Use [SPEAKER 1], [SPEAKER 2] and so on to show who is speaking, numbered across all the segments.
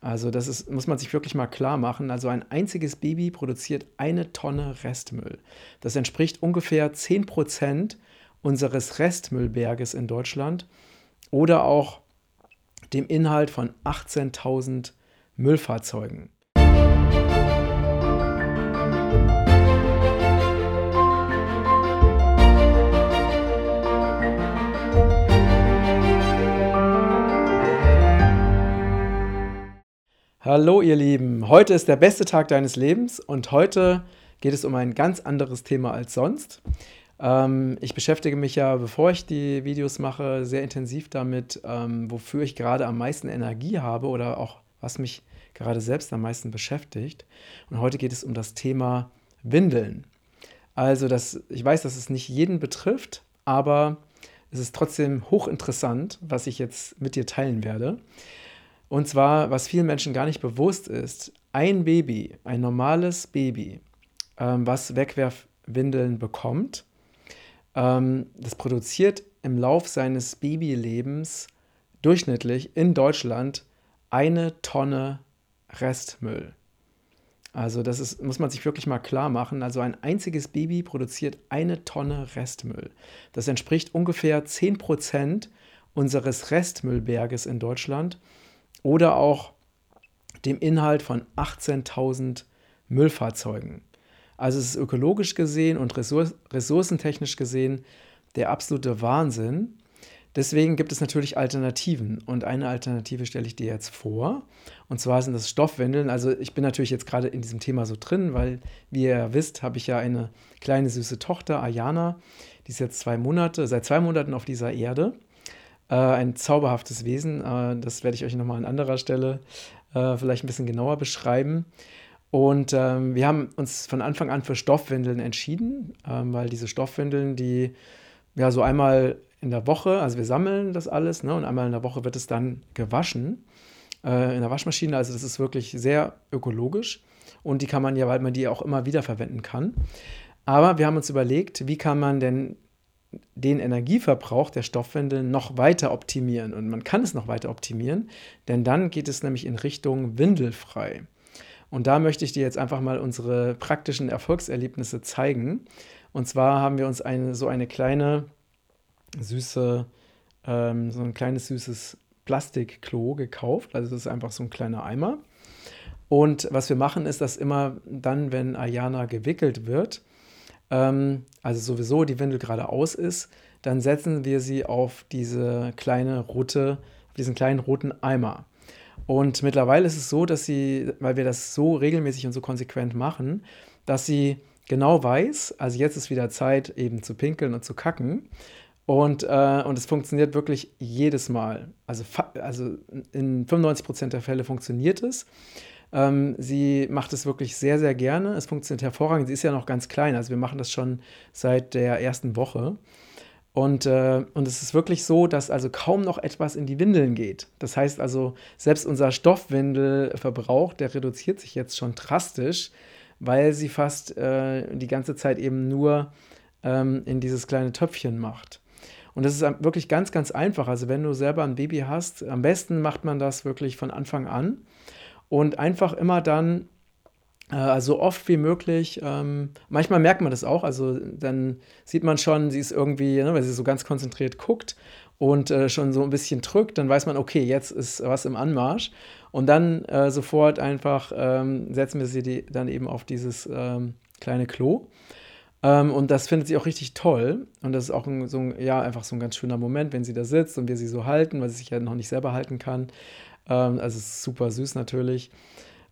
[SPEAKER 1] Also das ist, muss man sich wirklich mal klar machen. Also ein einziges Baby produziert eine Tonne Restmüll. Das entspricht ungefähr 10% unseres Restmüllberges in Deutschland oder auch dem Inhalt von 18.000 Müllfahrzeugen. Hallo ihr Lieben, heute ist der beste Tag deines Lebens und heute geht es um ein ganz anderes Thema als sonst. Ähm, ich beschäftige mich ja, bevor ich die Videos mache, sehr intensiv damit, ähm, wofür ich gerade am meisten Energie habe oder auch was mich gerade selbst am meisten beschäftigt. Und heute geht es um das Thema Windeln. Also, das, ich weiß, dass es nicht jeden betrifft, aber es ist trotzdem hochinteressant, was ich jetzt mit dir teilen werde. Und zwar, was vielen Menschen gar nicht bewusst ist, ein Baby, ein normales Baby, ähm, was Wegwerfwindeln bekommt, ähm, das produziert im Lauf seines Babylebens durchschnittlich in Deutschland eine Tonne Restmüll. Also das ist, muss man sich wirklich mal klar machen. Also ein einziges Baby produziert eine Tonne Restmüll. Das entspricht ungefähr 10% unseres Restmüllberges in Deutschland oder auch dem Inhalt von 18.000 Müllfahrzeugen. Also es ist ökologisch gesehen und ressourcentechnisch gesehen der absolute Wahnsinn. Deswegen gibt es natürlich Alternativen und eine Alternative stelle ich dir jetzt vor. Und zwar sind das Stoffwindeln. Also ich bin natürlich jetzt gerade in diesem Thema so drin, weil, wie ihr wisst, habe ich ja eine kleine süße Tochter, Ayana. Die ist jetzt zwei Monate, seit zwei Monaten auf dieser Erde. Äh, ein zauberhaftes Wesen. Äh, das werde ich euch nochmal an anderer Stelle äh, vielleicht ein bisschen genauer beschreiben. Und ähm, wir haben uns von Anfang an für Stoffwindeln entschieden, ähm, weil diese Stoffwindeln, die ja so einmal in der Woche, also wir sammeln das alles, ne, und einmal in der Woche wird es dann gewaschen äh, in der Waschmaschine. Also das ist wirklich sehr ökologisch und die kann man ja, weil man die auch immer wieder verwenden kann. Aber wir haben uns überlegt, wie kann man denn den Energieverbrauch der Stoffwindeln noch weiter optimieren. Und man kann es noch weiter optimieren, denn dann geht es nämlich in Richtung windelfrei. Und da möchte ich dir jetzt einfach mal unsere praktischen Erfolgserlebnisse zeigen. Und zwar haben wir uns eine, so eine kleine, süße, ähm, so ein kleines süßes Plastikklo gekauft. Also das ist einfach so ein kleiner Eimer. Und was wir machen, ist, dass immer dann, wenn Ayana gewickelt wird, ähm, also sowieso die Windel gerade aus ist, dann setzen wir sie auf diese kleine rote, auf diesen kleinen roten Eimer. Und mittlerweile ist es so, dass sie, weil wir das so regelmäßig und so konsequent machen, dass sie genau weiß, also jetzt ist wieder Zeit, eben zu pinkeln und zu kacken. Und, äh, und es funktioniert wirklich jedes Mal. Also, also in 95% der Fälle funktioniert es. Ähm, sie macht es wirklich sehr, sehr gerne. Es funktioniert hervorragend. Sie ist ja noch ganz klein. Also wir machen das schon seit der ersten Woche. Und, äh, und es ist wirklich so, dass also kaum noch etwas in die Windeln geht. Das heißt also, selbst unser Stoffwindelverbrauch, der reduziert sich jetzt schon drastisch, weil sie fast äh, die ganze Zeit eben nur ähm, in dieses kleine Töpfchen macht. Und das ist wirklich ganz, ganz einfach. Also wenn du selber ein Baby hast, am besten macht man das wirklich von Anfang an und einfach immer dann äh, so oft wie möglich. Ähm, manchmal merkt man das auch, also dann sieht man schon, sie ist irgendwie, ne, weil sie so ganz konzentriert guckt und äh, schon so ein bisschen drückt, dann weiß man, okay, jetzt ist was im Anmarsch. Und dann äh, sofort einfach ähm, setzen wir sie die, dann eben auf dieses ähm, kleine Klo. Ähm, und das findet sie auch richtig toll. Und das ist auch ein, so ein, ja, einfach so ein ganz schöner Moment, wenn sie da sitzt und wir sie so halten, weil sie sich ja noch nicht selber halten kann. Ähm, also super süß natürlich.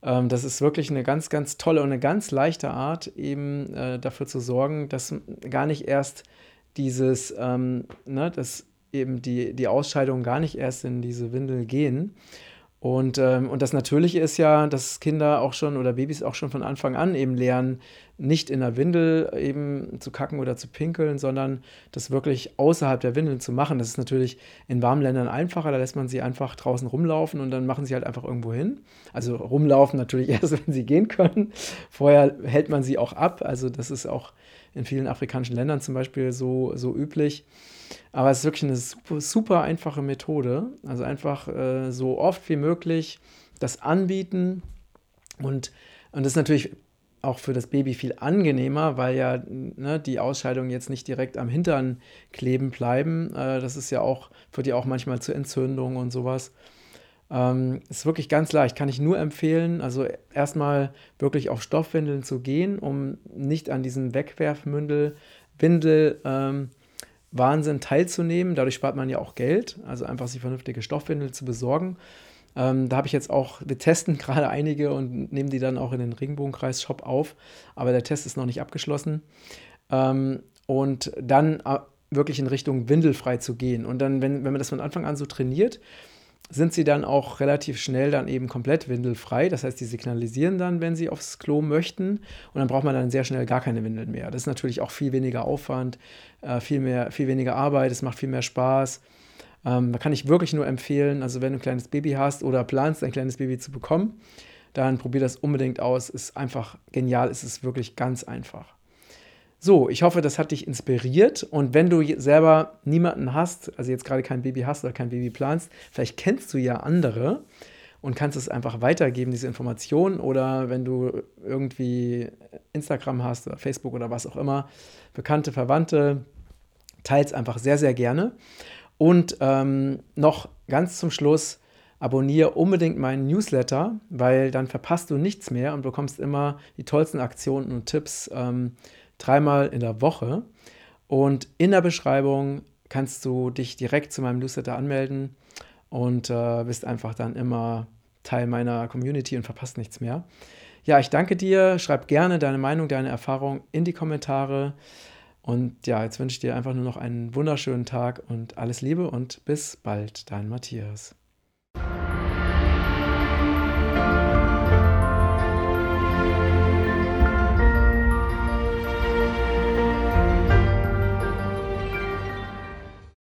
[SPEAKER 1] Ähm, das ist wirklich eine ganz, ganz tolle und eine ganz leichte Art, eben äh, dafür zu sorgen, dass gar nicht erst dieses, ähm, ne, dass eben die, die Ausscheidungen gar nicht erst in diese Windel gehen. Und, ähm, und das Natürliche ist ja, dass Kinder auch schon oder Babys auch schon von Anfang an eben lernen, nicht in der Windel eben zu kacken oder zu pinkeln, sondern das wirklich außerhalb der Windeln zu machen. Das ist natürlich in warmen Ländern einfacher, da lässt man sie einfach draußen rumlaufen und dann machen sie halt einfach irgendwo hin. Also rumlaufen natürlich erst, wenn sie gehen können. Vorher hält man sie auch ab. Also das ist auch in vielen afrikanischen Ländern zum Beispiel so, so üblich. Aber es ist wirklich eine super, super einfache Methode. Also einfach äh, so oft wie möglich das anbieten und, und das ist natürlich auch für das Baby viel angenehmer, weil ja ne, die Ausscheidungen jetzt nicht direkt am Hintern kleben bleiben. Äh, das ist ja auch, führt ja auch manchmal zu Entzündungen und sowas. Ähm, ist wirklich ganz leicht, kann ich nur empfehlen. Also erstmal wirklich auf Stoffwindeln zu gehen, um nicht an diesem Wegwerfmündel, Windel, ähm, Wahnsinn teilzunehmen. Dadurch spart man ja auch Geld, also einfach sich vernünftige Stoffwindeln zu besorgen. Ähm, da habe ich jetzt auch, wir testen gerade einige und nehmen die dann auch in den Regenbogenkreis-Shop auf, aber der Test ist noch nicht abgeschlossen. Ähm, und dann äh, wirklich in Richtung windelfrei zu gehen. Und dann, wenn, wenn man das von Anfang an so trainiert, sind sie dann auch relativ schnell dann eben komplett windelfrei. Das heißt, die signalisieren dann, wenn sie aufs Klo möchten. Und dann braucht man dann sehr schnell gar keine Windeln mehr. Das ist natürlich auch viel weniger Aufwand, äh, viel, mehr, viel weniger Arbeit, es macht viel mehr Spaß. Ähm, da kann ich wirklich nur empfehlen, also wenn du ein kleines Baby hast oder planst, ein kleines Baby zu bekommen, dann probier das unbedingt aus. Ist einfach genial, es ist wirklich ganz einfach. So, ich hoffe, das hat dich inspiriert. Und wenn du selber niemanden hast, also jetzt gerade kein Baby hast oder kein Baby planst, vielleicht kennst du ja andere und kannst es einfach weitergeben, diese Informationen. Oder wenn du irgendwie Instagram hast oder Facebook oder was auch immer, Bekannte, Verwandte, teils einfach sehr, sehr gerne. Und ähm, noch ganz zum Schluss, abonniere unbedingt meinen Newsletter, weil dann verpasst du nichts mehr und bekommst immer die tollsten Aktionen und Tipps ähm, dreimal in der Woche. Und in der Beschreibung kannst du dich direkt zu meinem Newsletter anmelden und äh, bist einfach dann immer Teil meiner Community und verpasst nichts mehr. Ja, ich danke dir. Schreib gerne deine Meinung, deine Erfahrung in die Kommentare. Und ja, jetzt wünsche ich dir einfach nur noch einen wunderschönen Tag und alles Liebe und bis bald, dein Matthias.